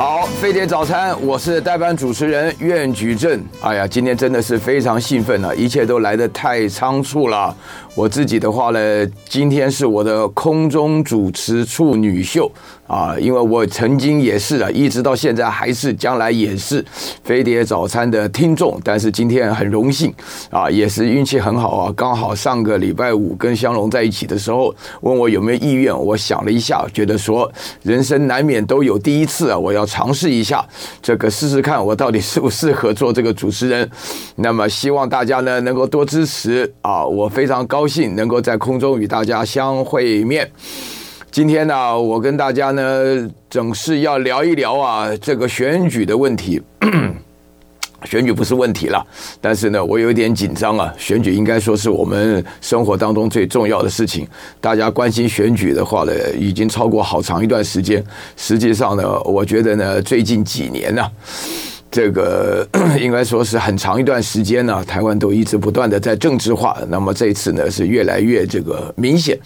好，飞碟早餐，我是代班主持人苑举正。哎呀，今天真的是非常兴奋啊，一切都来得太仓促了。我自己的话呢，今天是我的空中主持处女秀啊，因为我曾经也是啊，一直到现在还是，将来也是飞碟早餐的听众。但是今天很荣幸啊，也是运气很好啊，刚好上个礼拜五跟香龙在一起的时候，问我有没有意愿，我想了一下，觉得说人生难免都有第一次啊，我要 尝试一下这个试试看，我到底适不适合做这个主持人。那么希望大家呢能够多支持啊，我非常高兴能够在空中与大家相会面。今天呢，我跟大家呢总是要聊一聊啊这个选举的问题。选举不是问题了，但是呢，我有点紧张啊。选举应该说是我们生活当中最重要的事情。大家关心选举的话呢，已经超过好长一段时间。实际上呢，我觉得呢，最近几年呢，这个 应该说是很长一段时间呢，台湾都一直不断的在政治化。那么这一次呢，是越来越这个明显。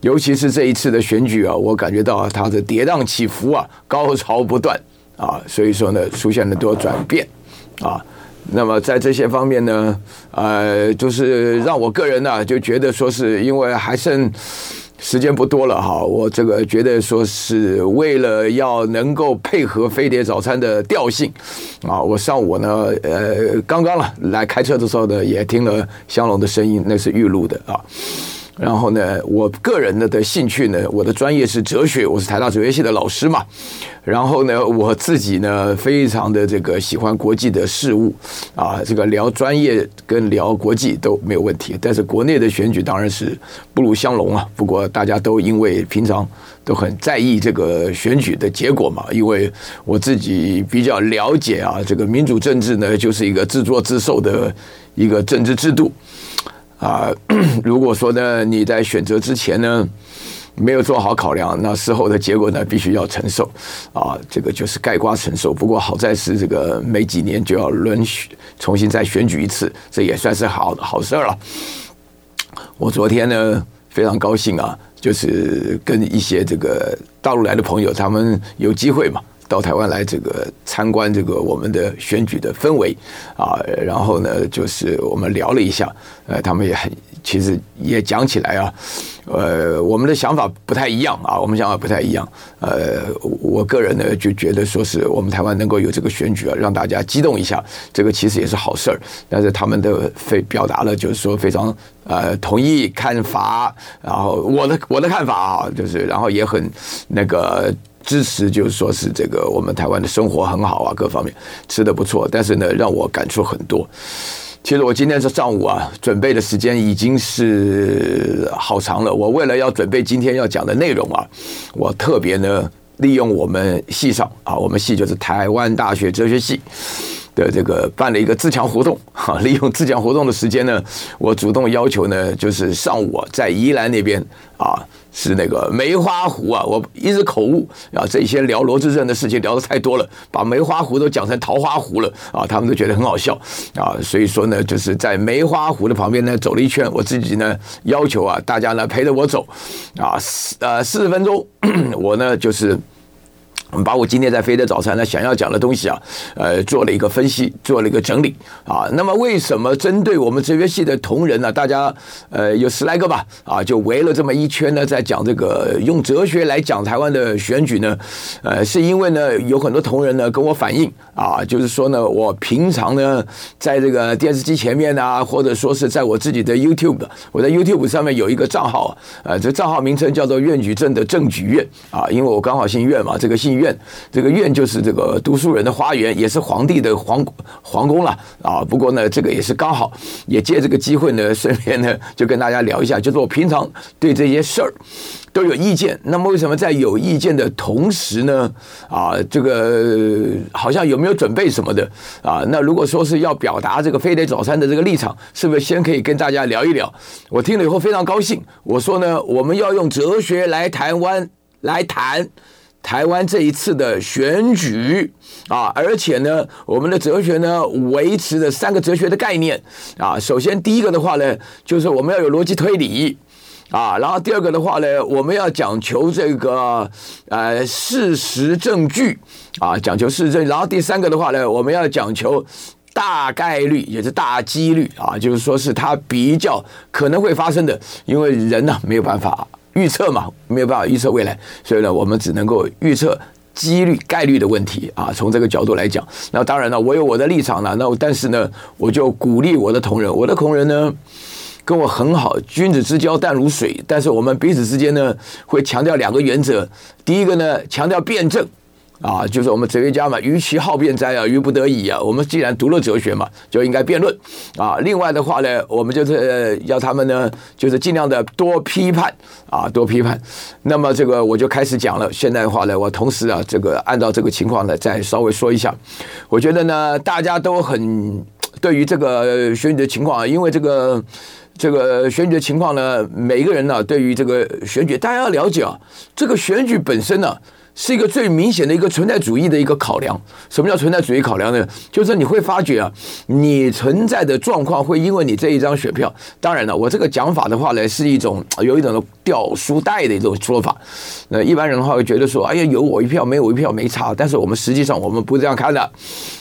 尤其是这一次的选举啊，我感觉到它的跌宕起伏啊，高潮不断啊，所以说呢，出现了多转变。啊，那么在这些方面呢，呃，就是让我个人呢就觉得说是因为还剩时间不多了哈，我这个觉得说是为了要能够配合飞碟早餐的调性啊，我上午呢，呃，刚刚了来开车的时候呢，也听了香龙的声音，那是预录的啊。然后呢，我个人的的兴趣呢，我的专业是哲学，我是台大哲学系的老师嘛。然后呢，我自己呢，非常的这个喜欢国际的事物啊，这个聊专业跟聊国际都没有问题。但是国内的选举当然是不如香龙啊。不过大家都因为平常都很在意这个选举的结果嘛，因为我自己比较了解啊，这个民主政治呢，就是一个自作自受的一个政治制度。啊，如果说呢，你在选择之前呢，没有做好考量，那事后的结果呢，必须要承受。啊，这个就是盖瓜承受。不过好在是这个每几年就要轮选，重新再选举一次，这也算是好好事儿了。我昨天呢，非常高兴啊，就是跟一些这个大陆来的朋友，他们有机会嘛。到台湾来这个参观这个我们的选举的氛围啊，然后呢，就是我们聊了一下，呃，他们也很其实也讲起来啊，呃，我们的想法不太一样啊，我们想法不太一样，呃，我个人呢就觉得说是我们台湾能够有这个选举啊，让大家激动一下，这个其实也是好事儿。但是他们的非表达了就是说非常呃同意看法，然后我的我的看法啊，就是然后也很那个。支持就是说是这个我们台湾的生活很好啊，各方面吃得不错，但是呢，让我感触很多。其实我今天是上午啊，准备的时间已经是好长了。我为了要准备今天要讲的内容啊，我特别呢利用我们系上啊，我们系就是台湾大学哲学系的这个办了一个自强活动哈，利用自强活动的时间呢，我主动要求呢，就是上午在宜兰那边啊。是那个梅花湖啊，我一直口误啊，这些聊罗志正的事情聊得太多了，把梅花湖都讲成桃花湖了啊，他们都觉得很好笑啊，所以说呢，就是在梅花湖的旁边呢走了一圈，我自己呢要求啊，大家呢陪着我走啊，四呃四十分钟，我呢就是。我们把我今天在飞的早餐呢想要讲的东西啊，呃，做了一个分析，做了一个整理啊。那么为什么针对我们哲学系的同仁呢？大家呃有十来个吧，啊，就围了这么一圈呢，在讲这个用哲学来讲台湾的选举呢？呃，是因为呢有很多同仁呢跟我反映啊，就是说呢，我平常呢在这个电视机前面啊，或者说是在我自己的 YouTube，我在 YouTube 上面有一个账号，呃，这账号名称叫做苑举正的正举院啊，因为我刚好姓苑嘛，这个姓。苑，这个院就是这个读书人的花园，也是皇帝的皇皇宫了啊。不过呢，这个也是刚好，也借这个机会呢，顺便呢就跟大家聊一下，就是我平常对这些事儿都有意见。那么为什么在有意见的同时呢？啊，这个好像有没有准备什么的啊？那如果说是要表达这个非得早餐的这个立场，是不是先可以跟大家聊一聊？我听了以后非常高兴。我说呢，我们要用哲学来台湾来谈。台湾这一次的选举啊，而且呢，我们的哲学呢维持了三个哲学的概念啊。首先，第一个的话呢，就是我们要有逻辑推理啊，然后第二个的话呢，我们要讲求这个呃事实证据啊，讲求事实证据。然后第三个的话呢，我们要讲求大概率，也是大几率啊，就是说是它比较可能会发生的，因为人呢没有办法预测嘛，没有办法预测未来，所以呢，我们只能够预测几率概率的问题啊。从这个角度来讲，那当然了，我有我的立场了。那但是呢，我就鼓励我的同仁，我的同仁呢。跟我很好，君子之交淡如水。但是我们彼此之间呢，会强调两个原则。第一个呢，强调辩证啊，就是我们哲学家嘛，于其好辩哉啊，于不得已啊。我们既然读了哲学嘛，就应该辩论啊。另外的话呢，我们就是要他们呢，就是尽量的多批判啊，多批判。那么这个我就开始讲了。现在的话呢，我同时啊，这个按照这个情况呢，再稍微说一下。我觉得呢，大家都很对于这个选举的情况啊，因为这个。这个选举的情况呢，每一个人呢，对于这个选举，大家要了解啊，这个选举本身呢。是一个最明显的一个存在主义的一个考量。什么叫存在主义考量呢？就是你会发觉啊，你存在的状况会因为你这一张选票。当然了，我这个讲法的话呢，是一种有一种掉书袋的一种说法。那一般人的话会觉得说，哎呀，有我一票，没有我一票没差。但是我们实际上我们不这样看的。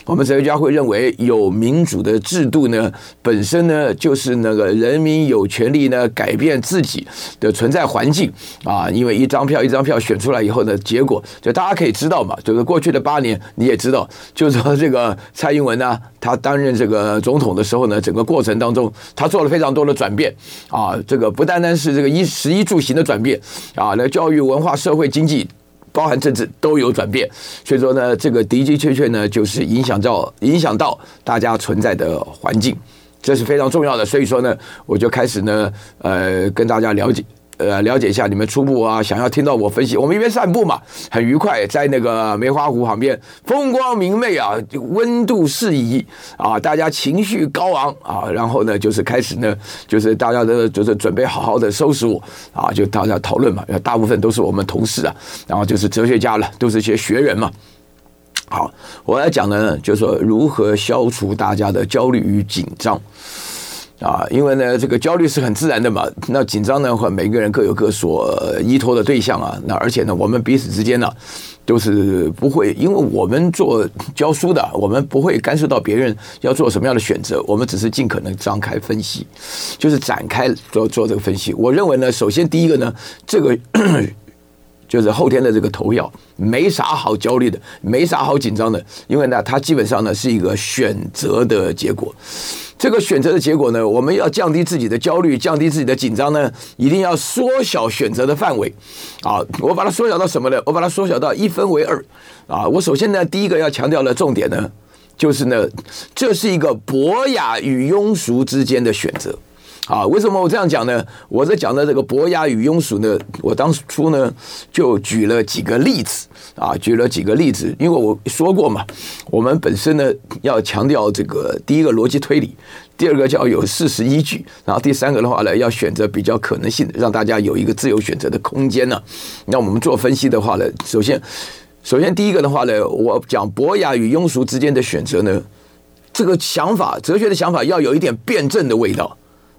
我们哲学家会认为，有民主的制度呢，本身呢就是那个人民有权利呢改变自己的存在环境啊。因为一张票一张票选出来以后呢，结果。就大家可以知道嘛，就是过去的八年你也知道，就是说这个蔡英文呢，他担任这个总统的时候呢，整个过程当中他做了非常多的转变啊，这个不单单是这个衣食衣住行的转变啊，那教育、文化、社会、经济，包含政治都有转变，所以说呢，这个的的确确呢，就是影响到影响到大家存在的环境，这是非常重要的。所以说呢，我就开始呢，呃，跟大家了解。呃，了解一下你们初步啊，想要听到我分析，我们一边散步嘛，很愉快，在那个梅花湖旁边，风光明媚啊，温度适宜啊，大家情绪高昂啊，然后呢，就是开始呢，就是大家的就是准备好好的收拾我啊，就大家讨论嘛，大部分都是我们同事啊，然后就是哲学家了，都是一些学人嘛。好，我来讲呢，就是说如何消除大家的焦虑与紧张。啊，因为呢，这个焦虑是很自然的嘛。那紧张呢，或每个人各有各所依托的对象啊。那而且呢，我们彼此之间呢，都是不会，因为我们做教书的，我们不会干涉到别人要做什么样的选择。我们只是尽可能张开分析，就是展开做做这个分析。我认为呢，首先第一个呢，这个就是后天的这个投票，没啥好焦虑的，没啥好紧张的，因为呢，它基本上呢是一个选择的结果。这个选择的结果呢，我们要降低自己的焦虑，降低自己的紧张呢，一定要缩小选择的范围。啊，我把它缩小到什么呢？我把它缩小到一分为二。啊，我首先呢，第一个要强调的重点呢，就是呢，这是一个博雅与庸俗之间的选择。啊，为什么我这样讲呢？我在讲的这个博雅与庸俗呢，我当初呢就举了几个例子啊，举了几个例子，因为我说过嘛，我们本身呢要强调这个第一个逻辑推理，第二个叫有事实依据，然后第三个的话呢要选择比较可能性，让大家有一个自由选择的空间呢。那我们做分析的话呢，首先，首先第一个的话呢，我讲博雅与庸俗之间的选择呢，这个想法，哲学的想法要有一点辩证的味道。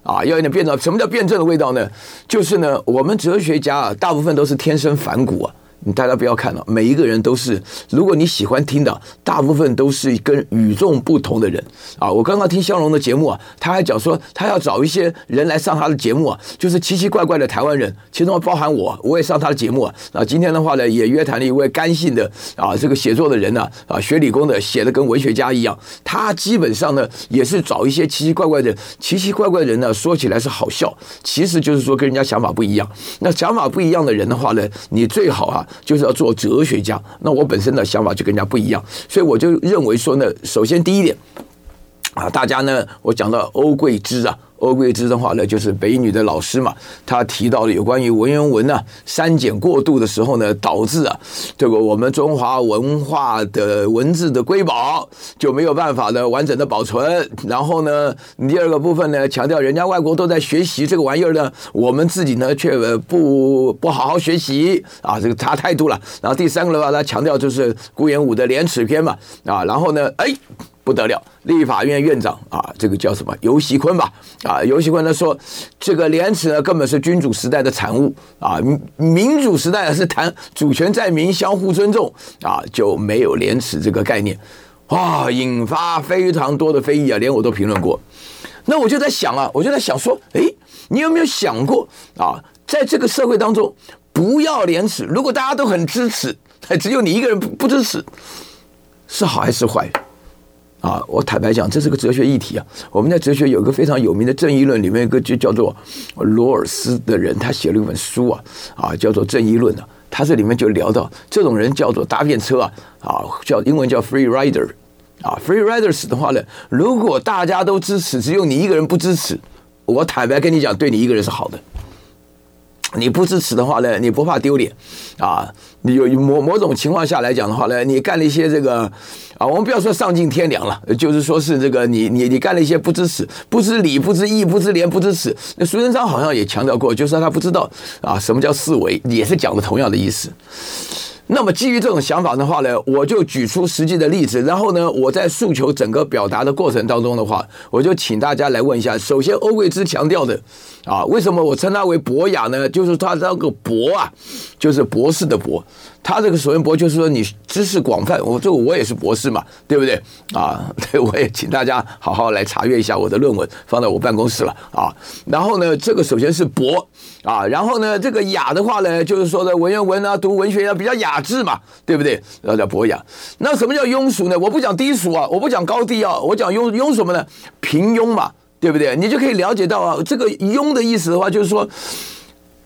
啊，要有点辩证。什么叫辩证的味道呢？就是呢，我们哲学家啊，大部分都是天生反骨啊。你大家不要看了，每一个人都是。如果你喜欢听的，大部分都是跟与众不同的人啊。我刚刚听香龙的节目啊，他还讲说他要找一些人来上他的节目啊，就是奇奇怪怪的台湾人，其中包含我，我也上他的节目啊。啊，今天的话呢，也约谈了一位甘姓的啊，这个写作的人呢，啊，学理工的，写的跟文学家一样。他基本上呢，也是找一些奇奇怪怪的、奇奇怪怪的人呢，说起来是好笑，其实就是说跟人家想法不一样。那想法不一样的人的话呢，你最好啊。就是要做哲学家，那我本身的想法就跟人家不一样，所以我就认为说呢，首先第一点啊，大家呢，我讲到欧桂芝啊。欧桂芝的话呢，就是北女的老师嘛，他提到了有关于文言文呢删减过度的时候呢，导致啊这个我们中华文化的文字的瑰宝就没有办法呢完整的保存。然后呢，第二个部分呢，强调人家外国都在学习这个玩意儿呢，我们自己呢却不不好好学习啊，这个差态度了。然后第三个的话，他强调就是顾炎武的廉耻篇嘛啊，然后呢，哎。不得了，立法院院长啊，这个叫什么游锡坤吧？啊，游锡堃他说，这个廉耻呢，根本是君主时代的产物啊，民主时代是谈主权在民，相互尊重啊，就没有廉耻这个概念，哇，引发非常多的非议啊，连我都评论过。那我就在想啊，我就在想说，哎，你有没有想过啊，在这个社会当中，不要廉耻，如果大家都很支持，只有你一个人不不支持。是好还是坏？啊，我坦白讲，这是个哲学议题啊。我们在哲学有一个非常有名的正义论，里面一个就叫做罗尔斯的人，他写了一本书啊，啊，叫做《正义论》啊。他这里面就聊到，这种人叫做搭便车啊，啊，叫英文叫 free rider，啊，free riders 的话呢，如果大家都支持，只有你一个人不支持，我坦白跟你讲，对你一个人是好的。你不支持的话呢，你不怕丢脸啊？有某某种情况下来讲的话呢，你干了一些这个啊，我们不要说丧尽天良了，就是说是这个你你你干了一些不知耻、不知礼、不知义、不知廉、不知耻。那苏贞昌好像也强调过，就是他不知道啊什么叫四维，也是讲的同样的意思。那么基于这种想法的话呢，我就举出实际的例子，然后呢，我在诉求整个表达的过程当中的话，我就请大家来问一下。首先，欧贵之强调的啊，为什么我称他为博雅呢？就是他这个博啊，就是博士的博。他这个所谓博，就是说你知识广泛。我这个我也是博士嘛，对不对？啊，对，我也请大家好好来查阅一下我的论文，放在我办公室了啊。然后呢，这个首先是博啊，然后呢，这个雅的话呢，就是说的文言文啊，读文学要比较雅致嘛，对不对？然后叫博雅。那什么叫庸俗呢？我不讲低俗啊，我不讲高低啊，我讲庸庸什么呢？平庸嘛，对不对？你就可以了解到啊，这个庸的意思的话，就是说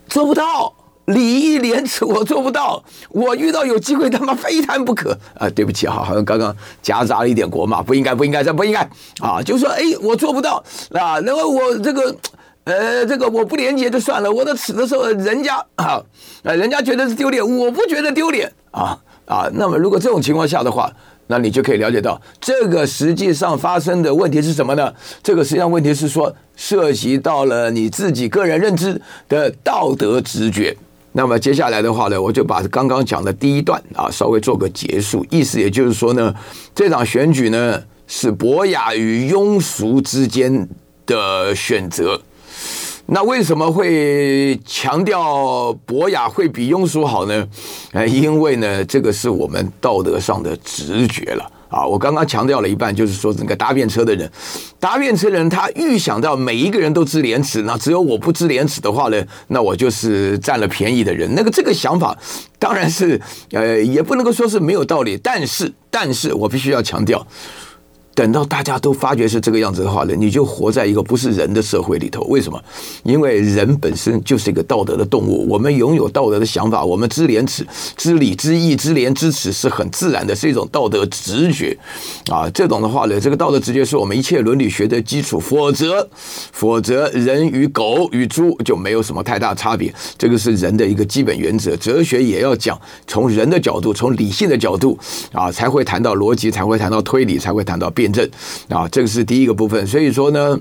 做不到。礼义廉耻我做不到，我遇到有机会他妈非谈不可啊！对不起哈，好像刚刚夹杂了一点国骂，不应该不应该这不应该啊！就说哎，我做不到啊，然后我这个呃这个我不廉洁就算了，我的耻的时候人家啊，人家觉得是丢脸，我不觉得丢脸啊啊！那么如果这种情况下的话，那你就可以了解到这个实际上发生的问题是什么呢？这个实际上问题是说涉及到了你自己个人认知的道德直觉。那么接下来的话呢，我就把刚刚讲的第一段啊稍微做个结束，意思也就是说呢，这场选举呢是博雅与庸俗之间的选择。那为什么会强调博雅会比庸俗好呢？呃，因为呢，这个是我们道德上的直觉了。啊，我刚刚强调了一半，就是说这个搭便车的人，搭便车的人他预想到每一个人都知廉耻，那只有我不知廉耻的话呢，那我就是占了便宜的人。那个这个想法当然是呃，也不能够说是没有道理，但是，但是我必须要强调。等到大家都发觉是这个样子的话呢，你就活在一个不是人的社会里头。为什么？因为人本身就是一个道德的动物，我们拥有道德的想法，我们知廉耻、知礼、知义、知廉、知耻是很自然的，是一种道德直觉啊。这种的话呢，这个道德直觉是我们一切伦理学的基础。否则，否则人与狗与猪就没有什么太大差别。这个是人的一个基本原则。哲学也要讲从人的角度，从理性的角度啊，才会谈到逻辑，才会谈到推理，才会谈到辩证啊，这个是第一个部分，所以说呢。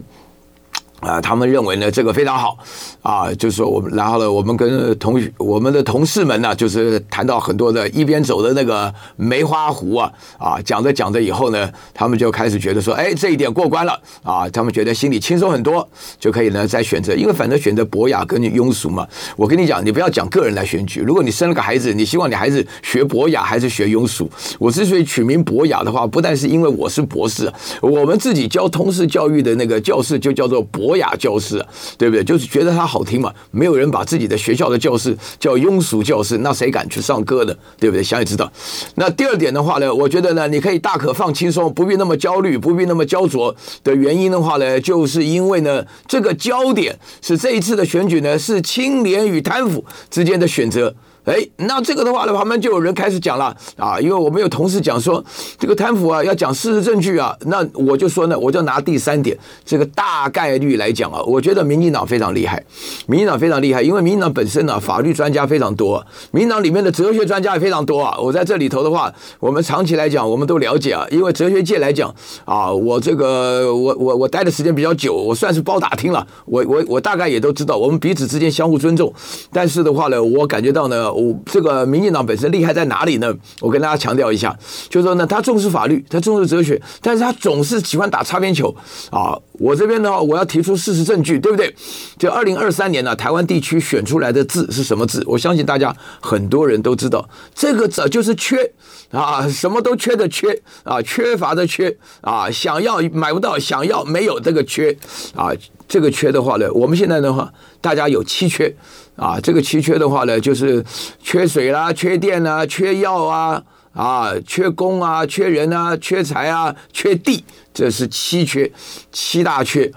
啊，他们认为呢，这个非常好啊，就是说我们，然后呢，我们跟同学我们的同事们呢，就是谈到很多的一边走的那个梅花湖啊，啊，讲着讲着以后呢，他们就开始觉得说，哎，这一点过关了啊，他们觉得心里轻松很多，就可以呢再选择，因为反正选择博雅跟庸俗嘛。我跟你讲，你不要讲个人来选举，如果你生了个孩子，你希望你孩子学博雅还是学庸俗？我之所以取名博雅的话，不但是因为我是博士，我们自己教通识教育的那个教室就叫做博。博雅教室，对不对？就是觉得它好听嘛。没有人把自己的学校的教室叫庸俗教室，那谁敢去上课呢？对不对？想也知道。那第二点的话呢，我觉得呢，你可以大可放轻松，不必那么焦虑，不必那么焦灼的原因的话呢，就是因为呢，这个焦点是这一次的选举呢，是清廉与贪腐之间的选择。哎，那这个的话呢，旁边就有人开始讲了啊，因为我们有同事讲说，这个贪腐啊要讲事实证据啊，那我就说呢，我就拿第三点，这个大概率来讲啊，我觉得民进党非常厉害，民进党非常厉害，因为民进党本身呢、法律专家非常多，民进党里面的哲学专家也非常多啊。我在这里头的话，我们长期来讲，我们都了解啊，因为哲学界来讲啊，我这个我我我待的时间比较久，我算是包打听了，我我我大概也都知道，我们彼此之间相互尊重，但是的话呢，我感觉到呢。我这个民进党本身厉害在哪里呢？我跟大家强调一下，就是说呢，他重视法律，他重视哲学，但是他总是喜欢打擦边球啊。我这边呢，我要提出事实证据，对不对？就二零二三年呢，台湾地区选出来的字是什么字？我相信大家很多人都知道，这个字就是缺啊，什么都缺的缺啊，缺乏的缺啊，想要买不到，想要没有这个缺啊，这个缺的话呢，我们现在的话，大家有七缺啊，这个七缺的话呢，就是缺水啦，缺电啦，缺药啊。啊，缺工啊，缺人啊，缺财啊，缺地，这是七缺，七大缺。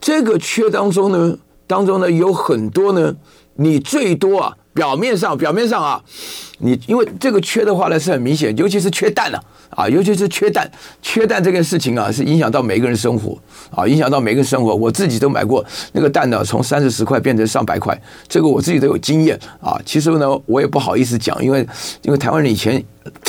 这个缺当中呢，当中呢有很多呢，你最多啊，表面上表面上啊，你因为这个缺的话呢是很明显，尤其是缺蛋了啊，啊，尤其是缺蛋，缺蛋这件事情啊，是影响到每个人生活啊，影响到每个人生活。我自己都买过那个蛋呢，从三四十块变成上百块，这个我自己都有经验啊。其实呢，我也不好意思讲，因为因为台湾人以前。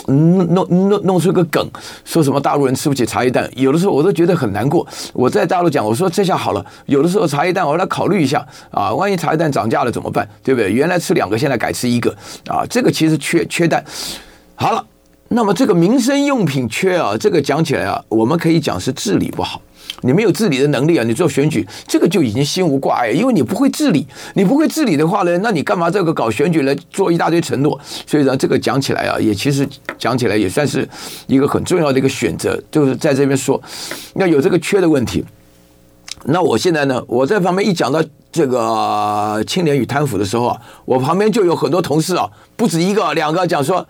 弄弄弄弄出个梗，说什么大陆人吃不起茶叶蛋，有的时候我都觉得很难过。我在大陆讲，我说这下好了，有的时候茶叶蛋我要来考虑一下啊，万一茶叶蛋涨价了怎么办？对不对？原来吃两个，现在改吃一个啊，这个其实缺缺蛋。好了，那么这个民生用品缺啊，这个讲起来啊，我们可以讲是治理不好。你没有治理的能力啊！你做选举，这个就已经心无挂碍，因为你不会治理。你不会治理的话呢，那你干嘛这个搞选举来做一大堆承诺？所以呢，这个讲起来啊，也其实讲起来也算是一个很重要的一个选择，就是在这边说，要有这个缺的问题。那我现在呢，我在旁边一讲到这个清廉与贪腐的时候啊，我旁边就有很多同事啊，不止一个两个讲说。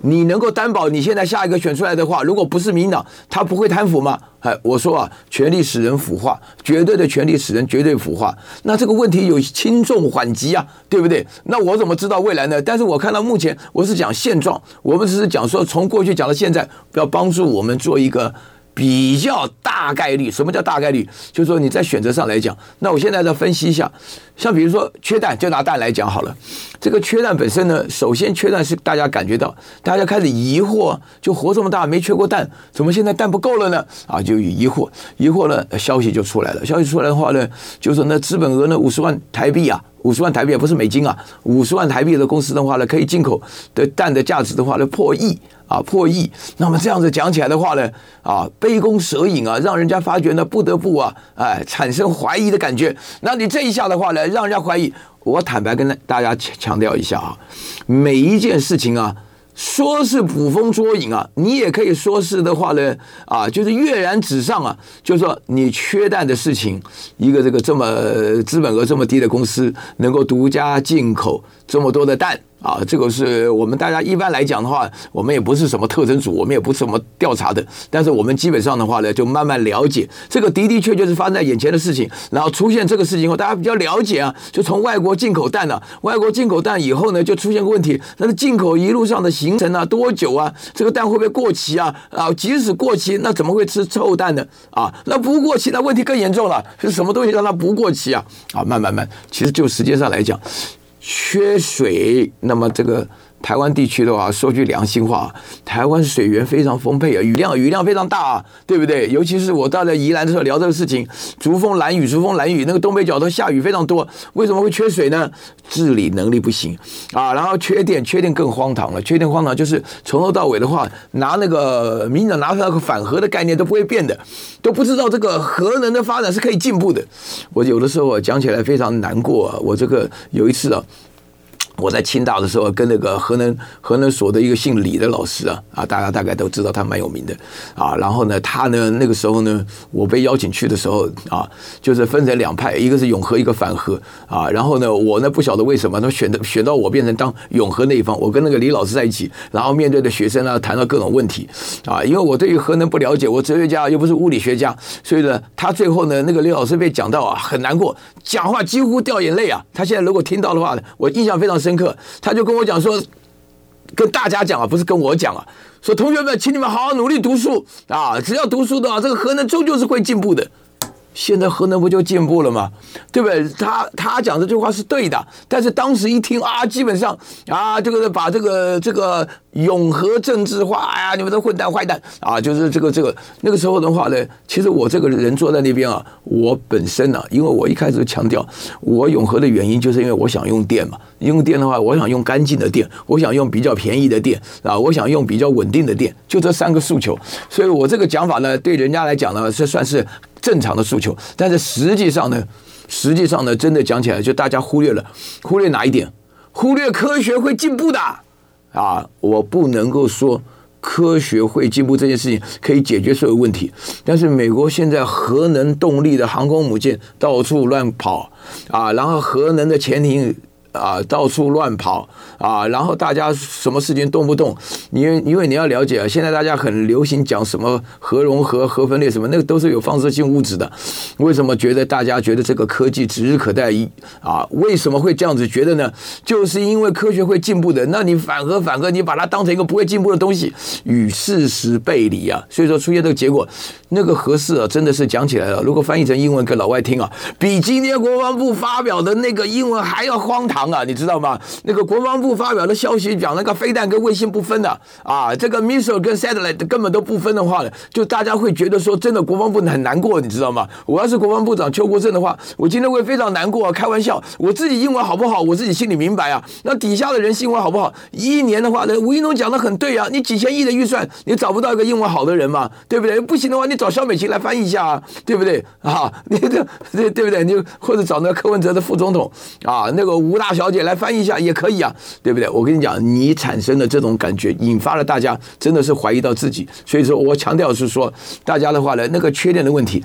你能够担保你现在下一个选出来的话，如果不是民党，他不会贪腐吗？哎，我说啊，权力使人腐化，绝对的权力使人绝对腐化。那这个问题有轻重缓急啊，对不对？那我怎么知道未来呢？但是我看到目前，我是讲现状，我们只是讲说从过去讲到现在，要帮助我们做一个。比较大概率，什么叫大概率？就是说你在选择上来讲，那我现在再分析一下，像比如说缺蛋，就拿蛋来讲好了。这个缺蛋本身呢，首先缺蛋是大家感觉到，大家开始疑惑，就活这么大没缺过蛋，怎么现在蛋不够了呢？啊，就有疑惑，疑惑呢，消息就出来了。消息出来的话呢，就是那资本额呢五十万台币啊，五十万台币也不是美金啊，五十万台币的公司的话呢，可以进口的蛋的价值的话呢破亿。啊，破亿！那么这样子讲起来的话呢，啊，杯弓蛇影啊，让人家发觉呢，不得不啊，哎，产生怀疑的感觉。那你这一下的话呢，让人家怀疑。我坦白跟大家强调一下啊，每一件事情啊，说是捕风捉影啊，你也可以说是的话呢，啊，就是跃然纸上啊，就是说你缺蛋的事情，一个这个这么资本额这么低的公司，能够独家进口这么多的蛋。啊，这个是我们大家一般来讲的话，我们也不是什么特征组，我们也不是什么调查的，但是我们基本上的话呢，就慢慢了解这个的的确确是发生在眼前的事情。然后出现这个事情以后，大家比较了解啊，就从外国进口蛋了，外国进口蛋以后呢，就出现个问题，那个进口一路上的行程啊，多久啊？这个蛋会不会过期啊？啊，即使过期，那怎么会吃臭蛋呢？啊，那不过期，那问题更严重了，是什么东西让它不过期啊？啊，慢慢慢，其实就时间上来讲。缺水，那么这个。台湾地区的话，说句良心话，台湾水源非常丰沛啊，雨量雨量非常大啊，对不对？尤其是我到了宜兰的时候聊这个事情，竹风兰屿，竹风兰屿那个东北角都下雨非常多，为什么会缺水呢？治理能力不行啊，然后缺电，缺电更荒唐了，缺电荒唐就是从头到尾的话，拿那个民进党拿出来个反核的概念都不会变的，都不知道这个核能的发展是可以进步的。我有的时候我讲起来非常难过啊，我这个有一次啊。我在清大的时候，跟那个核能核能所的一个姓李的老师啊，啊，大家大概都知道他蛮有名的啊。然后呢，他呢那个时候呢，我被邀请去的时候啊，就是分成两派，一个是永核，一个反核啊。然后呢，我呢不晓得为什么他选的选到我变成当永核那一方。我跟那个李老师在一起，然后面对的学生呢，谈到各种问题啊。因为我对于核能不了解，我哲学家又不是物理学家，所以呢，他最后呢，那个李老师被讲到啊，很难过，讲话几乎掉眼泪啊。他现在如果听到的话呢，我印象非常深。刻，他就跟我讲说，跟大家讲啊，不是跟我讲啊，说同学们，请你们好好努力读书啊，只要读书的话，这个核能终究是会进步的。现在核能不就进步了吗？对不对？他他讲这句话是对的，但是当时一听啊，基本上啊，这个把这个这个永和政治化，哎呀，你们都混蛋坏蛋啊，就是这个这个那个时候的话呢，其实我这个人坐在那边啊，我本身呢、啊，因为我一开始强调我永和的原因，就是因为我想用电嘛，用电的话，我想用干净的电，我想用比较便宜的电啊，我想用比较稳定的电，就这三个诉求，所以我这个讲法呢，对人家来讲呢，这算是正常的诉求，但是实际上呢，实际上呢，真的讲起来，就大家忽略了，忽略哪一点？忽略科学会进步的啊！我不能够说科学会进步这件事情可以解决所有问题，但是美国现在核能动力的航空母舰到处乱跑啊，然后核能的潜艇。啊，到处乱跑啊，然后大家什么事情动不动，因为因为你要了解啊，现在大家很流行讲什么核融合、核分裂什么，那个都是有放射性物质的。为什么觉得大家觉得这个科技指日可待？一啊，为什么会这样子觉得呢？就是因为科学会进步的。那你反核反核，你把它当成一个不会进步的东西，与事实背离啊。所以说出现这个结果，那个核四啊，真的是讲起来了。如果翻译成英文给老外听啊，比今天国防部发表的那个英文还要荒唐。啊，你知道吗？那个国防部发表的消息讲，那个飞弹跟卫星不分的啊，这个 missile 跟 satellite 根本都不分的话呢，就大家会觉得说，真的国防部很难过，你知道吗？我要是国防部长邱国正的话，我今天会非常难过啊。开玩笑，我自己英文好不好，我自己心里明白啊。那底下的人英文好不好？一年的话呢，吴怡农讲的很对啊，你几千亿的预算，你找不到一个英文好的人嘛，对不对？不行的话，你找肖美琴来翻译一下啊，对不对？啊，你 这对对不对？你或者找那个柯文哲的副总统啊，那个吴大。大小姐来翻译一下也可以啊，对不对？我跟你讲，你产生的这种感觉，引发了大家真的是怀疑到自己。所以说我强调是说，大家的话呢，那个缺点的问题，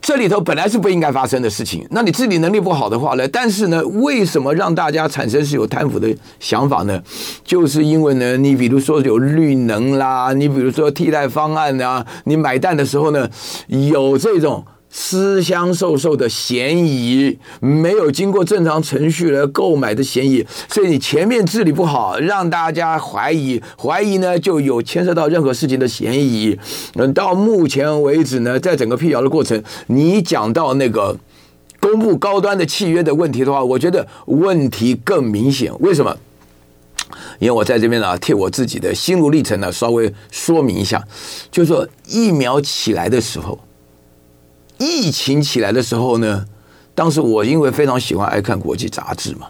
这里头本来是不应该发生的事情。那你治理能力不好的话呢，但是呢，为什么让大家产生是有贪腐的想法呢？就是因为呢，你比如说有绿能啦，你比如说替代方案啊，你买蛋的时候呢，有这种。私相授受的嫌疑，没有经过正常程序来购买的嫌疑，所以你前面治理不好，让大家怀疑，怀疑呢就有牵涉到任何事情的嫌疑。嗯，到目前为止呢，在整个辟谣的过程，你讲到那个公布高端的契约的问题的话，我觉得问题更明显。为什么？因为我在这边呢，替我自己的心路历程呢稍微说明一下，就是说疫苗起来的时候。疫情起来的时候呢，当时我因为非常喜欢爱看国际杂志嘛，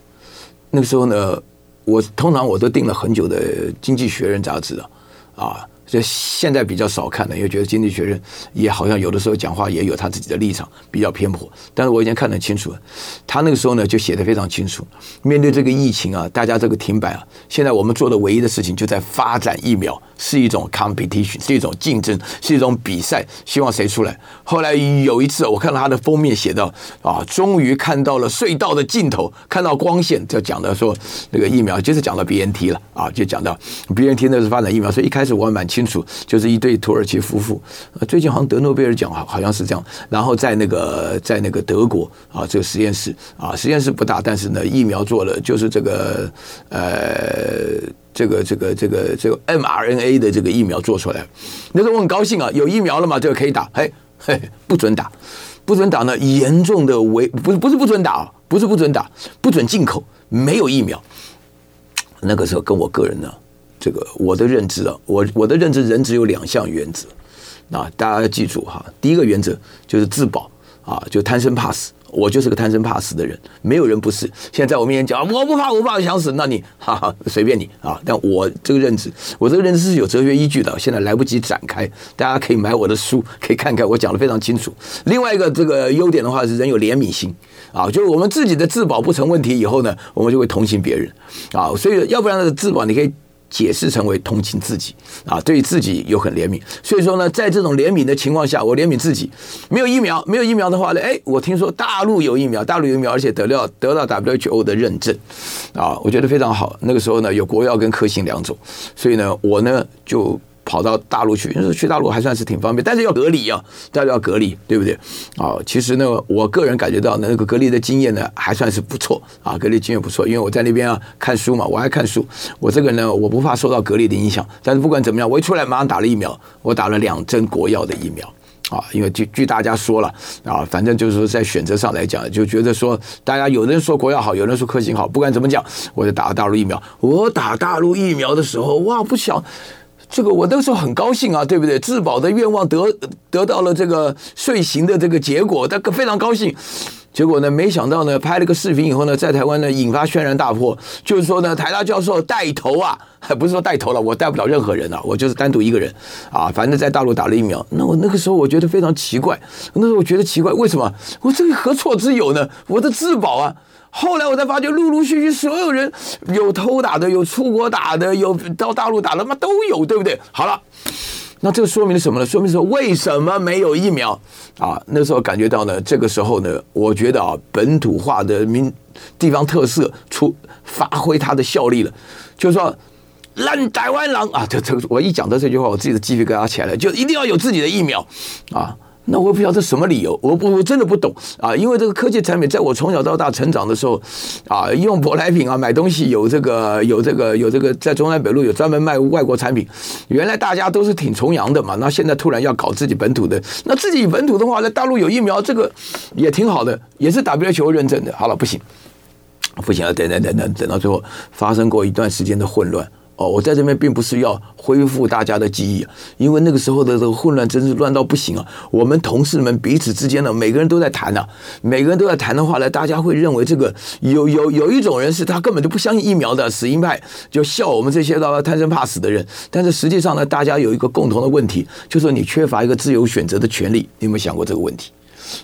那个时候呢，我通常我都订了很久的《经济学人》杂志了啊。就现在比较少看了，因为觉得经济学人也好像有的时候讲话也有他自己的立场，比较偏颇。但是我以前看得清楚，他那个时候呢就写得非常清楚。面对这个疫情啊，大家这个停摆啊，现在我们做的唯一的事情就在发展疫苗，是一种 competition，是一种竞争，是一种比赛，希望谁出来。后来有一次我看到他的封面写到啊，终于看到了隧道的尽头，看到光线，就讲到说那个疫苗就是讲到 BNT 了啊，就讲到 BNT 那是发展疫苗，所以一开始我还蛮清清楚，就是一对土耳其夫妇，最近好像得诺贝尔奖，好好像是这样。然后在那个在那个德国啊，这个实验室啊，实验室不大，但是呢，疫苗做了，就是这个呃，这个这个这个这个 mRNA 的这个疫苗做出来。那时候我很高兴啊，有疫苗了嘛，这个可以打。嘿，嘿，不准打，不准打呢，严重的违，不是不是不准打，不是不准打，不准进口，没有疫苗。那个时候跟我个人呢。这个我的认知啊，我我的认知，人只有两项原则，啊，大家要记住哈。第一个原则就是自保啊，就贪生怕死。我就是个贪生怕死的人，没有人不是。现在在我面前讲，我不怕，我不怕，我想死，那你 哈哈随便你啊。但我这个认知，我这个认知是有哲学依据的。现在来不及展开，大家可以买我的书，可以看看，我讲的非常清楚。另外一个这个优点的话是人有怜悯心啊，就是我们自己的自保不成问题以后呢，我们就会同情别人啊。所以要不然的自保你可以。解释成为同情自己啊，对自己又很怜悯，所以说呢，在这种怜悯的情况下，我怜悯自己，没有疫苗，没有疫苗的话呢，哎，我听说大陆有疫苗，大陆有疫苗，而且得了得到 WHO 的认证，啊，我觉得非常好。那个时候呢，有国药跟科兴两种，所以呢，我呢就。跑到大陆去，因为去大陆还算是挺方便，但是要隔离啊，大家要隔离，对不对？啊，其实呢，我个人感觉到那个隔离的经验呢，还算是不错啊，隔离经验不错，因为我在那边啊看书嘛，我爱看书，我这个人呢，我不怕受到隔离的影响，但是不管怎么样，我一出来马上打了疫苗，我打了两针国药的疫苗啊，因为据据大家说了啊，反正就是说在选择上来讲，就觉得说大家有人说国药好，有人说科兴好，不管怎么讲，我就打了大陆疫苗。我打大陆疫苗的时候，哇，不想这个我那时候很高兴啊，对不对？自保的愿望得得到了这个遂行的这个结果，但非常高兴。结果呢，没想到呢，拍了个视频以后呢，在台湾呢引发轩然大波，就是说呢，台大教授带头啊，还不是说带头了，我带不了任何人啊，我就是单独一个人啊，反正在大陆打了疫苗。那我那个时候我觉得非常奇怪，那时候我觉得奇怪，为什么我这个何错之有呢？我的自保啊。后来我才发觉，陆陆续续所有人有偷打的，有出国打的，有到大陆打的，嘛都有，对不对？好了。那这个说明了什么呢？说明说为什么没有疫苗啊？那时候感觉到呢，这个时候呢，我觉得啊，本土化的民地方特色出发挥它的效力了，就是说烂台湾人啊，这这我一讲到这句话，我自己的鸡皮疙瘩起来了，就一定要有自己的疫苗啊。那我也不晓得这什么理由，我不我真的不懂啊！因为这个科技产品，在我从小到大成长的时候，啊，用舶来品啊，买东西有这个有这个有这个，在中山北路有专门卖外国产品。原来大家都是挺崇洋的嘛，那现在突然要搞自己本土的，那自己本土的话，在大陆有疫苗，这个也挺好的，也是 WHO 认证的。好了，不行，不行啊，等等等等，等到最后发生过一段时间的混乱。哦，我在这边并不是要恢复大家的记忆，因为那个时候的这个混乱真是乱到不行啊！我们同事们彼此之间呢，每个人都在谈呐，每个人都在谈的话呢，大家会认为这个有有有一种人是他根本就不相信疫苗的死鹰派，就笑我们这些到贪生怕死的人。但是实际上呢，大家有一个共同的问题，就是你缺乏一个自由选择的权利。你有没有想过这个问题？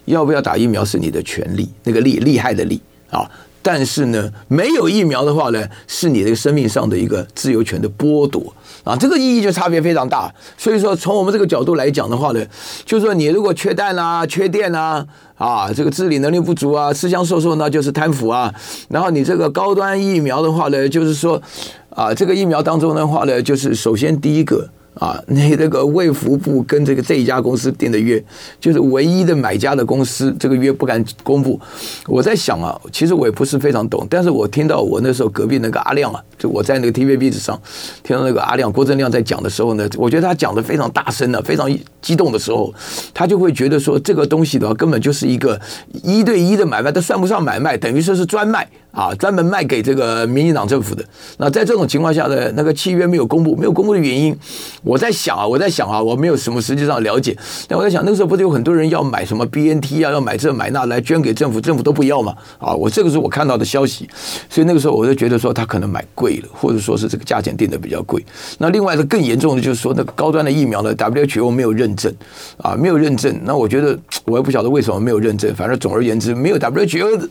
要不要打疫苗是你的权利，那个厉厉害的厉啊！但是呢，没有疫苗的话呢，是你的生命上的一个自由权的剥夺啊，这个意义就差别非常大。所以说，从我们这个角度来讲的话呢，就是说你如果缺蛋啊、缺电啊、啊这个自理能力不足啊、吃香瘦瘦，那就是贪腐啊。然后你这个高端疫苗的话呢，就是说啊，这个疫苗当中的话呢，就是首先第一个。啊，你这个卫福部跟这个这一家公司订的约，就是唯一的买家的公司，这个约不敢公布。我在想啊，其实我也不是非常懂，但是我听到我那时候隔壁那个阿亮啊，就我在那个 TVB 上听到那个阿亮郭正亮在讲的时候呢，我觉得他讲的非常大声的，非常激动的时候，他就会觉得说这个东西的话根本就是一个一对一的买卖，都算不上买卖，等于说是专卖。啊，专门卖给这个民进党政府的。那在这种情况下的那个契约没有公布，没有公布的原因，我在想啊，我在想啊，我没有什么实际上了解。但我在想，那个时候不是有很多人要买什么 BNT 啊，要买这买那来捐给政府，政府都不要嘛？啊，我这个是我看到的消息，所以那个时候我就觉得说他可能买贵了，或者说是这个价钱定的比较贵。那另外的更严重的就是说，那个高端的疫苗呢，WHO 没有认证啊，没有认证。那我觉得我也不晓得为什么没有认证，反正总而言之，没有 WHO。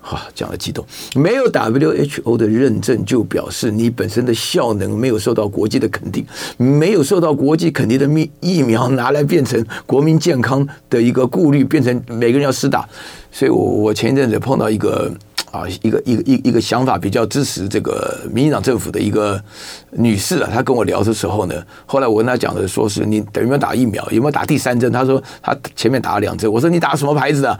啊，讲的激动，没有 WHO 的认证，就表示你本身的效能没有受到国际的肯定，没有受到国际肯定的疫疫苗拿来变成国民健康的一个顾虑，变成每个人要施打。所以我我前一阵子碰到一个啊，一个一个一一个想法比较支持这个民进党政府的一个女士啊，她跟我聊的时候呢，后来我跟她讲的说是你等于没有打疫苗，有没有打第三针？她说她前面打了两针，我说你打什么牌子的？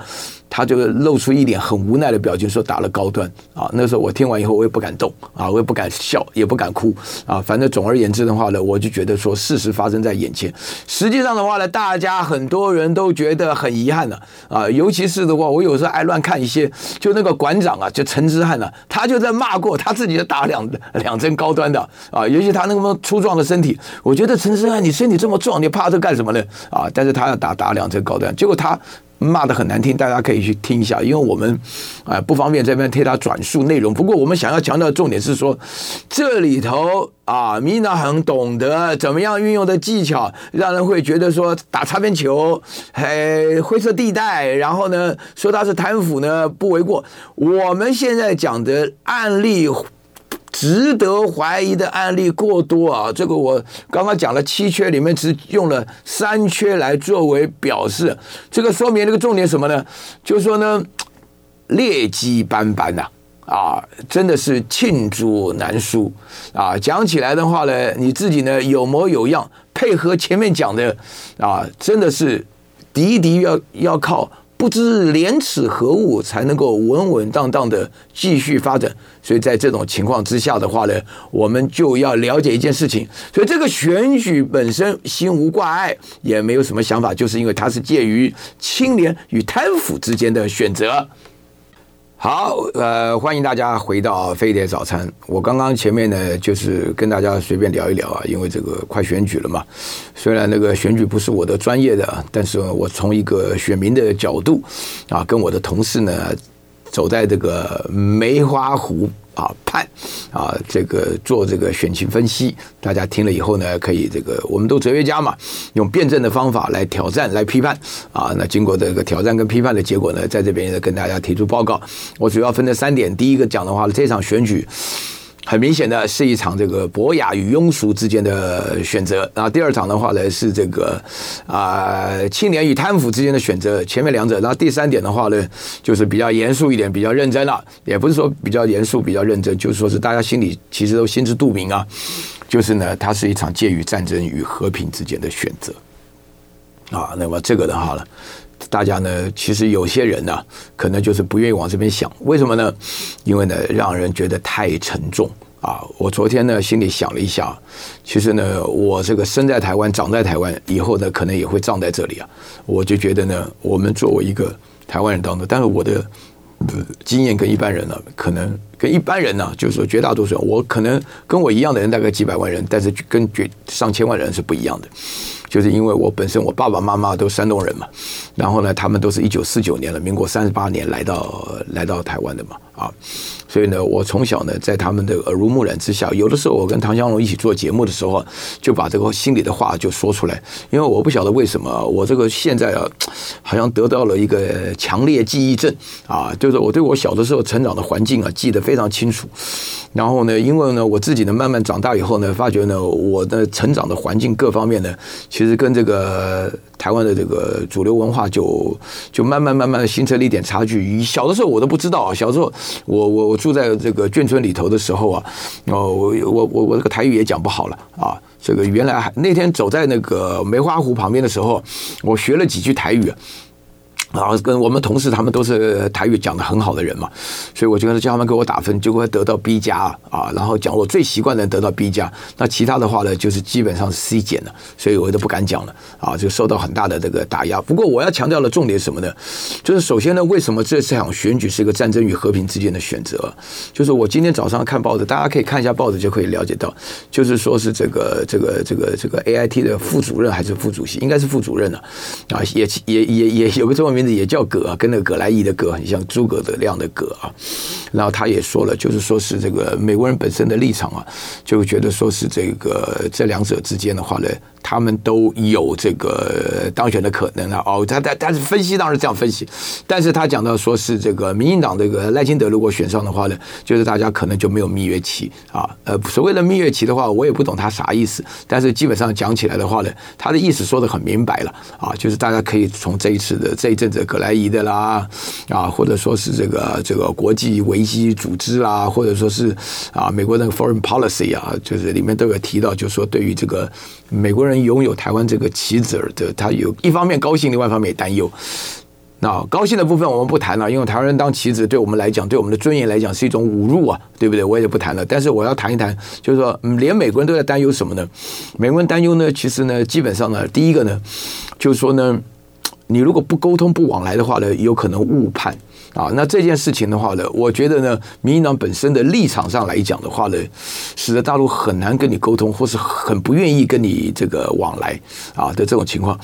她就露出一脸很无奈的表情，说打了高端啊。那时候我听完以后，我也不敢动啊，我也不敢笑，也不敢哭啊。反正总而言之的话呢，我就觉得说事实发生在眼前。实际上的话呢，大家很多人都觉得很遗憾的啊。尤其是的话，我有时候爱乱看一些，就那个馆长啊，就陈之汉啊，他就在骂过他自己就打两两针高端的啊。尤其他那么粗壮的身体，我觉得陈之汉，你身体这么壮，你怕这干什么呢？啊，但是他要打打两针高端，结果他。骂的很难听，大家可以去听一下，因为我们啊不方便这边替他转述内容。不过我们想要强调的重点是说，这里头啊，米娜很懂得怎么样运用的技巧，让人会觉得说打擦边球，嘿，灰色地带，然后呢说他是贪腐呢不为过。我们现在讲的案例。值得怀疑的案例过多啊！这个我刚刚讲了七缺，里面只用了三缺来作为表示。这个说明这个重点什么呢？就是说呢，劣迹斑斑呐，啊，真的是罄竹难书啊！讲起来的话呢，你自己呢有模有样，配合前面讲的啊，真的是的的要要靠不知廉耻何物，才能够稳稳当当的继续发展。所以在这种情况之下的话呢，我们就要了解一件事情。所以这个选举本身心无挂碍，也没有什么想法，就是因为它是介于清廉与贪腐之间的选择。好，呃，欢迎大家回到飞碟早餐。我刚刚前面呢，就是跟大家随便聊一聊啊，因为这个快选举了嘛。虽然那个选举不是我的专业的，但是我从一个选民的角度啊，跟我的同事呢，走在这个梅花湖。啊，判啊，这个做这个选情分析，大家听了以后呢，可以这个我们都哲学家嘛，用辩证的方法来挑战、来批判啊。那经过这个挑战跟批判的结果呢，在这边跟大家提出报告。我主要分成三点，第一个讲的话，这场选举。很明显的是一场这个博雅与庸俗之间的选择，然后第二场的话呢是这个啊清廉与贪腐之间的选择，前面两者，然后第三点的话呢就是比较严肃一点，比较认真了，也不是说比较严肃、比较认真，就是说是大家心里其实都心知肚明啊，就是呢它是一场介于战争与和平之间的选择啊，那么这个的话呢。大家呢，其实有些人呢，可能就是不愿意往这边想，为什么呢？因为呢，让人觉得太沉重啊。我昨天呢，心里想了一下，其实呢，我这个生在台湾，长在台湾，以后呢，可能也会葬在这里啊。我就觉得呢，我们作为一个台湾人当中，但是我的经验跟一般人呢，可能跟一般人呢，就是说绝大多数人，我可能跟我一样的人大概几百万人，但是跟绝上千万人是不一样的。就是因为我本身我爸爸妈妈都山东人嘛，然后呢，他们都是一九四九年了，民国三十八年来到来到台湾的嘛，啊。所以呢，我从小呢，在他们的耳濡目染之下，有的时候我跟唐湘龙一起做节目的时候，就把这个心里的话就说出来。因为我不晓得为什么，我这个现在啊，好像得到了一个强烈记忆症啊，就是我对我小的时候成长的环境啊，记得非常清楚。然后呢，因为呢，我自己呢，慢慢长大以后呢，发觉呢，我的成长的环境各方面呢，其实跟这个。台湾的这个主流文化就就慢慢慢慢形成了一点差距。小的时候我都不知道，小时候我我我住在这个眷村里头的时候啊，哦，我我我我这个台语也讲不好了啊。这个原来那天走在那个梅花湖旁边的时候，我学了几句台语。然后跟我们同事他们都是台语讲的很好的人嘛，所以我就跟他叫他们给我打分，结果得到 B 加啊。然后讲我最习惯的得到 B 加，那其他的话呢，就是基本上是 C 减了，所以我都不敢讲了啊，就受到很大的这个打压。不过我要强调的重点是什么呢？就是首先呢，为什么这场选举是一个战争与和平之间的选择？就是我今天早上看报纸，大家可以看一下报纸就可以了解到，就是说是这个这个这个这个 AIT 的副主任还是副主席，应该是副主任了啊，也也也也有个中文名字也叫葛啊，跟那个葛莱仪的葛很像，诸葛的亮的葛啊。然后他也说了，就是说是这个美国人本身的立场啊，就觉得说是这个这两者之间的话呢。他们都有这个当选的可能啊！哦，他他他是分析当然这样分析，但是他讲到说是这个民进党这个赖清德如果选上的话呢，就是大家可能就没有蜜月期啊。呃，所谓的蜜月期的话，我也不懂他啥意思，但是基本上讲起来的话呢，他的意思说的很明白了啊，就是大家可以从这一次的这一阵子葛莱仪的啦啊，或者说是这个这个国际危机组织啦，或者说是啊美国那个 foreign policy 啊，就是里面都有提到，就是说对于这个美国人。拥有台湾这个棋子的，他有一方面高兴，另外一方面也担忧。那高兴的部分我们不谈了，因为台湾人当棋子，对我们来讲，对我们的尊严来讲是一种侮辱啊，对不对？我也不谈了。但是我要谈一谈，就是说，连美国人都在担忧什么呢？美国人担忧呢，其实呢，基本上呢，第一个呢，就是说呢，你如果不沟通、不往来的话呢，有可能误判。啊，那这件事情的话呢，我觉得呢，民进党本身的立场上来讲的话呢，使得大陆很难跟你沟通，或是很不愿意跟你这个往来啊的这种情况，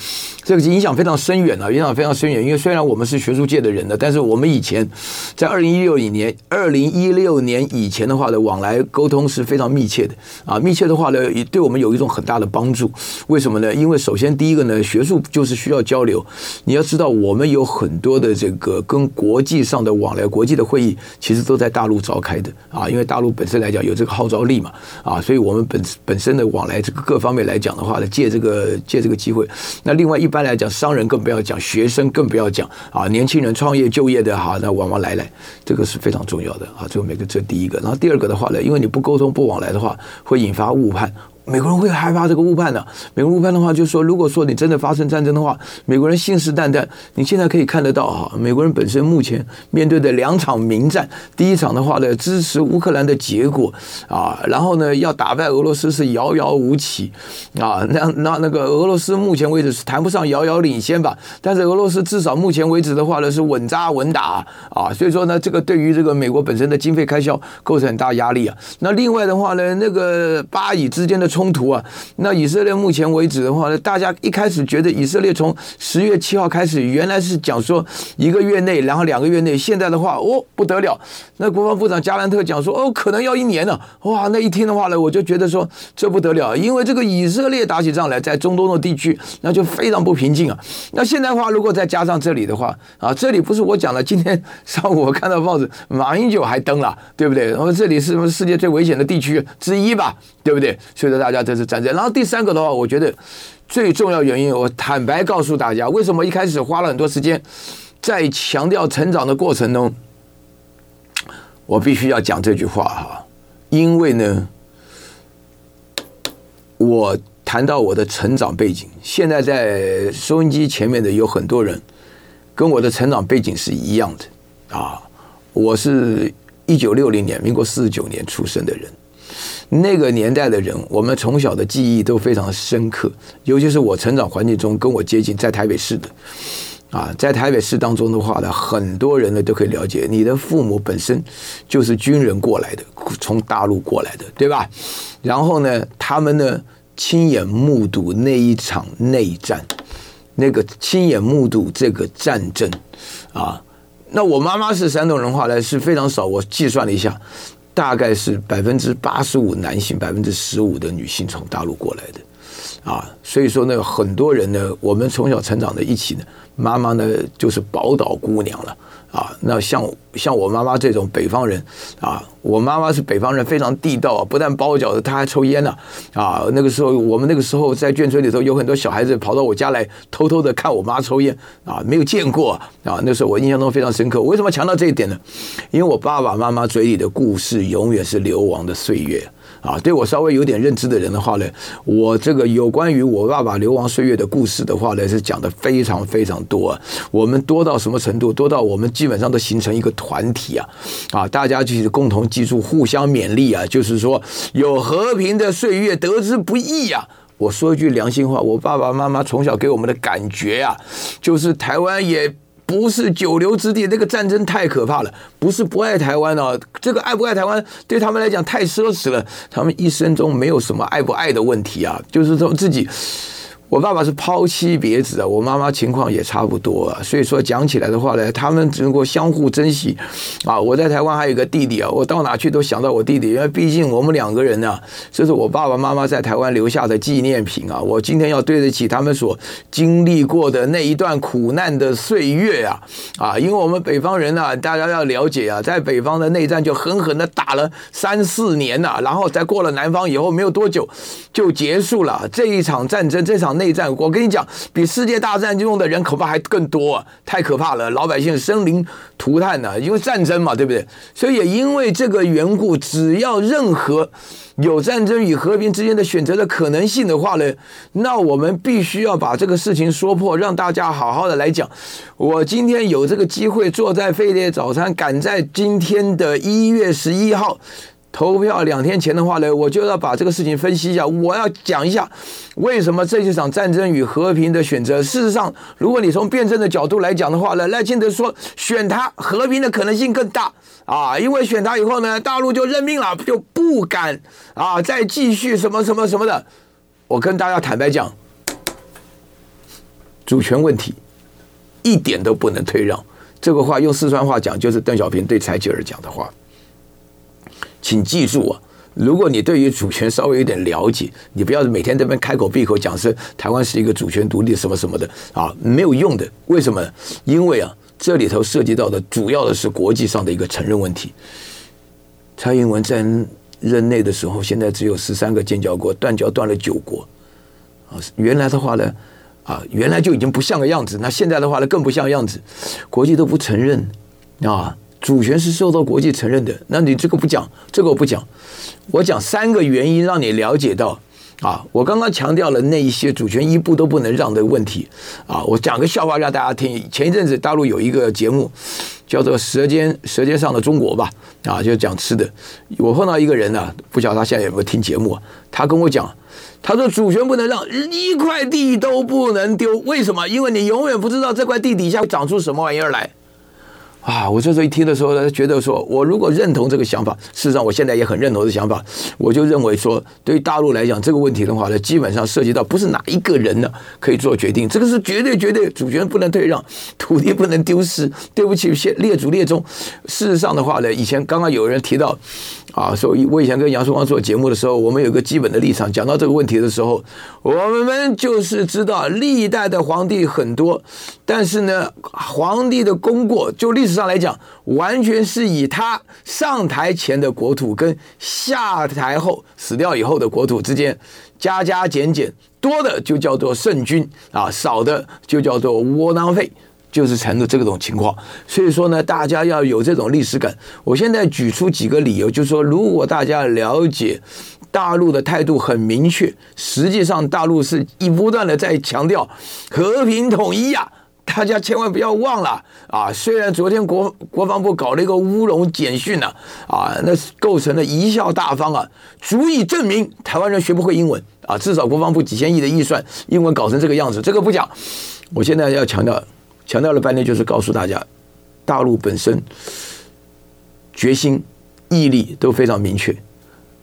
这个影响非常深远啊，影响非常深远。因为虽然我们是学术界的人呢，但是我们以前在二零一六年、二零一六年以前的话呢，往来沟通是非常密切的啊，密切的话呢，也对我们有一种很大的帮助。为什么呢？因为首先第一个呢，学术就是需要交流，你要知道我们有很多的这个跟国际。际上的往来国际的会议，其实都在大陆召开的啊，因为大陆本身来讲有这个号召力嘛啊，所以我们本本身的往来这个各方面来讲的话呢，借这个借这个机会，那另外一般来讲，商人更不要讲，学生更不要讲啊，年轻人创业就业的哈，那往往来来，这个是非常重要的啊，这个每个这第一个，然后第二个的话呢，因为你不沟通不往来的话，会引发误判。美国人会害怕这个误判的、美国误判的话，就是说，如果说你真的发生战争的话，美国人信誓旦旦。你现在可以看得到哈，美国人本身目前面对的两场民战，第一场的话呢，支持乌克兰的结果啊，然后呢，要打败俄罗斯是遥遥无期啊。那那那个俄罗斯目前为止是谈不上遥遥领先吧，但是俄罗斯至少目前为止的话呢，是稳扎稳打啊。所以说呢，这个对于这个美国本身的经费开销构成很大压力啊。那另外的话呢，那个巴以之间的冲突啊，那以色列目前为止的话呢，大家一开始觉得以色列从十月七号开始，原来是讲说一个月内，然后两个月内，现在的话哦不得了，那国防部长加兰特讲说哦可能要一年了，哇，那一听的话呢，我就觉得说这不得了，因为这个以色列打起仗来，在中东的地区那就非常不平静啊。那现在的话，如果再加上这里的话啊，这里不是我讲的，今天上午我看到报纸，马英九还登了，对不对？然后这里是不是世界最危险的地区之一吧？对不对？所以说大家这是战争。然后第三个的话，我觉得最重要原因，我坦白告诉大家，为什么一开始花了很多时间在强调成长的过程中，我必须要讲这句话哈，因为呢，我谈到我的成长背景，现在在收音机前面的有很多人跟我的成长背景是一样的啊，我是一九六零年，民国四十九年出生的人。那个年代的人，我们从小的记忆都非常深刻，尤其是我成长环境中跟我接近，在台北市的，啊，在台北市当中的话呢，很多人呢都可以了解，你的父母本身就是军人过来的，从大陆过来的，对吧？然后呢，他们呢亲眼目睹那一场内战，那个亲眼目睹这个战争，啊，那我妈妈是山东人话呢是非常少，我计算了一下。大概是百分之八十五男性，百分之十五的女性从大陆过来的，啊，所以说呢，很多人呢，我们从小成长在一起呢，妈妈呢就是宝岛姑娘了。啊，那像像我妈妈这种北方人啊，我妈妈是北方人，非常地道啊，不但包饺子，她还抽烟呢。啊，那个时候我们那个时候在眷村里头，有很多小孩子跑到我家来，偷偷的看我妈抽烟啊，没有见过啊。那时候我印象中非常深刻。我为什么强调这一点呢？因为我爸爸妈妈嘴里的故事永远是流亡的岁月。啊，对我稍微有点认知的人的话呢，我这个有关于我爸爸流亡岁月的故事的话呢，是讲的非常非常多啊。我们多到什么程度？多到我们基本上都形成一个团体啊，啊，大家就是共同记住，互相勉励啊。就是说，有和平的岁月得之不易啊。我说一句良心话，我爸爸妈妈从小给我们的感觉啊，就是台湾也。不是久留之地，那个战争太可怕了。不是不爱台湾啊，这个爱不爱台湾对他们来讲太奢侈了。他们一生中没有什么爱不爱的问题啊，就是说自己。我爸爸是抛妻别子啊，我妈妈情况也差不多啊，所以说讲起来的话呢，他们能够相互珍惜啊。我在台湾还有个弟弟啊，我到哪去都想到我弟弟，因为毕竟我们两个人呢、这是我爸爸妈妈在台湾留下的纪念品啊。我今天要对得起他们所经历过的那一段苦难的岁月啊啊！因为我们北方人呢、大家要了解啊，在北方的内战就狠狠的打了三四年呐、然后再过了南方以后没有多久就结束了这一场战争，这场内。内战，我跟你讲，比世界大战用的人恐怕还更多，太可怕了，老百姓生灵涂炭呐，因为战争嘛，对不对？所以也因为这个缘故，只要任何有战争与和平之间的选择的可能性的话呢，那我们必须要把这个事情说破，让大家好好的来讲。我今天有这个机会，坐在费列早餐，赶在今天的一月十一号。投票两天前的话呢，我就要把这个事情分析一下。我要讲一下为什么这一场战争与和平的选择。事实上，如果你从辩证的角度来讲的话呢，赖清德说选他和平的可能性更大啊，因为选他以后呢，大陆就认命了，就不敢啊再继续什么什么什么的。我跟大家坦白讲，主权问题一点都不能退让。这个话用四川话讲，就是邓小平对柴契尔讲的话。请记住啊，如果你对于主权稍微有点了解，你不要每天这边开口闭口讲是台湾是一个主权独立什么什么的啊，没有用的。为什么？因为啊，这里头涉及到的主要的是国际上的一个承认问题。蔡英文在任内的时候，现在只有十三个建交国，断交断了九国啊。原来的话呢，啊，原来就已经不像个样子，那现在的话呢，更不像样子，国际都不承认啊。主权是受到国际承认的，那你这个不讲，这个我不讲，我讲三个原因让你了解到啊。我刚刚强调了那一些主权一步都不能让的问题啊。我讲个笑话让大家听。前一阵子大陆有一个节目叫做《舌尖舌尖上的中国》吧，啊，就讲吃的。我碰到一个人啊，不晓得他现在有没有听节目。他跟我讲，他说主权不能让一块地都不能丢，为什么？因为你永远不知道这块地底下长出什么玩意儿来。啊我这时候一听的时候呢觉得说我如果认同这个想法事实上我现在也很认同这想法我就认为说对于大陆来讲这个问题的话呢基本上涉及到不是哪一个人呢可以做决定这个是绝对绝对主权不能退让土地不能丢失对不起列祖列宗。事实上的话呢以前刚刚有人提到啊所以我以前跟杨树光做节目的时候我们有个基本的立场讲到这个问题的时候我们就是知道历代的皇帝很多但是呢皇帝的功过就历史上来讲完全是以他上台前的国土跟下台后死掉以后的国土之间加加减减多的就叫做圣君啊少的就叫做窝囊废就是成了这种情况，所以说呢，大家要有这种历史感。我现在举出几个理由，就是说，如果大家了解大陆的态度很明确，实际上大陆是一不断的在强调和平统一呀。大家千万不要忘了啊！虽然昨天国国防部搞了一个乌龙简讯呢，啊，那构成了贻笑大方啊，足以证明台湾人学不会英文啊。至少国防部几千亿的预算，英文搞成这个样子，这个不讲。我现在要强调。强调了半天，就是告诉大家，大陆本身决心、毅力都非常明确，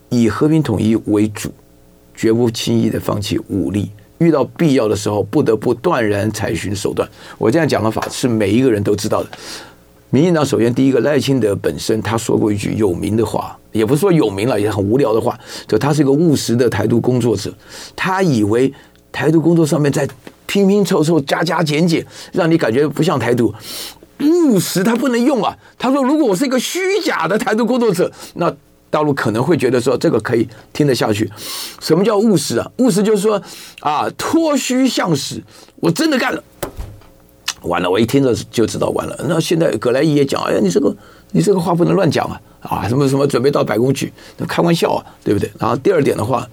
以和平统一为主，绝不轻易的放弃武力。遇到必要的时候，不得不断然采取手段。我这样讲的法是每一个人都知道的。民进党首先第一个赖清德本身他说过一句有名的话，也不是说有名了，也很无聊的话，就他是一个务实的台独工作者，他以为台独工作上面在拼拼凑凑，加加减减，让你感觉不像台独。务实他不能用啊，他说如果我是一个虚假的台独工作者，那大陆可能会觉得说这个可以听得下去。什么叫务实啊？务实就是说啊，脱虚向实。我真的干了，完了，我一听着就知道完了。那现在葛莱伊也讲，哎呀，你这个。你这个话不能乱讲啊，啊什么什么准备到白宫去，开玩笑啊，对不对？然后第二点的话，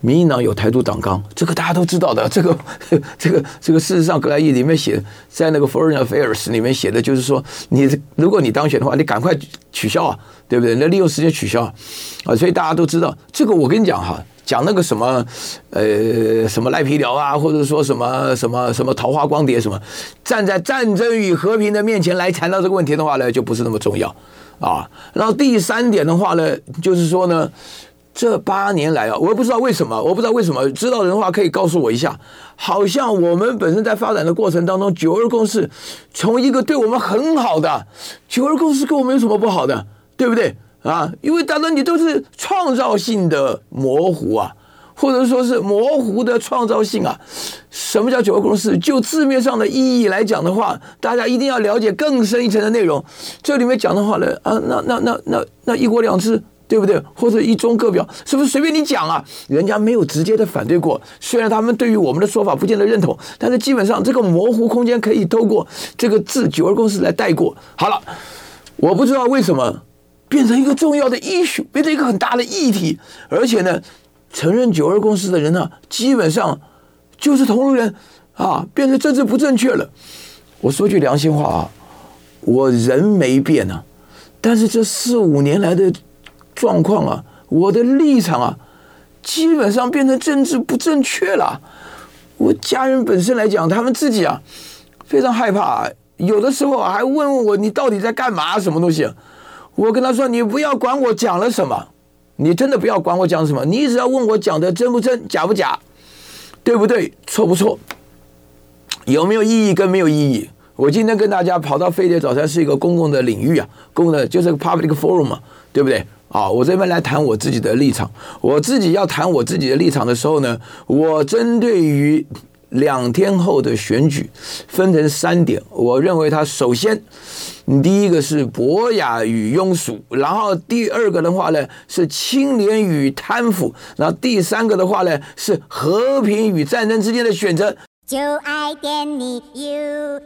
民进党有台独党纲，这个大家都知道的，这个 这个这个事实上格莱伊里面写，在那个 foreign affairs 里面写的就是说你如果你当选的话，你赶快取消啊，对不对？那利用时间取消啊。啊所以大家都知道这个，我跟你讲哈。讲那个什么呃什么赖皮聊啊或者说什么什么什么桃花光碟什么站在战争与和平的面前来谈到这个问题的话呢就不是那么重要啊。然后第三点的话呢就是说呢这八年来啊我也不知道为什么我不知道为什么知道的人话可以告诉我一下好像我们本身在发展的过程当中九二共识从一个对我们很好的九二共识跟我们有什么不好的对不对？啊，因为当然你都是创造性的模糊啊，或者说是模糊的创造性啊，什么叫九二共识？就字面上的意义来讲的话，大家一定要了解更深一层的内容，这里面讲的话呢，啊，那那那那那一国两制，对不对？或者一中各表，是不是随便你讲啊？人家没有直接的反对过，虽然他们对于我们的说法不见得认同，但是基本上这个模糊空间可以透过这个字，九二共识来带过。好了，我不知道为什么。变成一个重要的议题，变成一个很大的议题，而且呢，承认九二共识的人呢，基本上就是同路人啊，变成政治不正确了。我说句良心话啊，我人没变啊，但是这四五年来的状况啊，我的立场啊，基本上变成政治不正确了。我家人本身来讲，他们自己啊，非常害怕，有的时候还问问我，你到底在干嘛？什么东西？我跟他说，你不要管我讲了什么。你真的不要管我讲什么，你只要问我讲的真不真假？不假对不对？错不错有没有意义？跟没有意义。我今天跟大家跑到飞碟早餐是一个公共的领域啊，公共的就是个 public forum 嘛，对不对？好，我这边来谈我自己的立场。我自己要谈我自己的立场的时候呢，我针对于。两天后的选举分成三点我认为他首先第一个是博雅与庸俗然后第二个的话呢是清廉与贪腐然后第三个的话呢是和平与战争之间的选择。就爱点你 ufo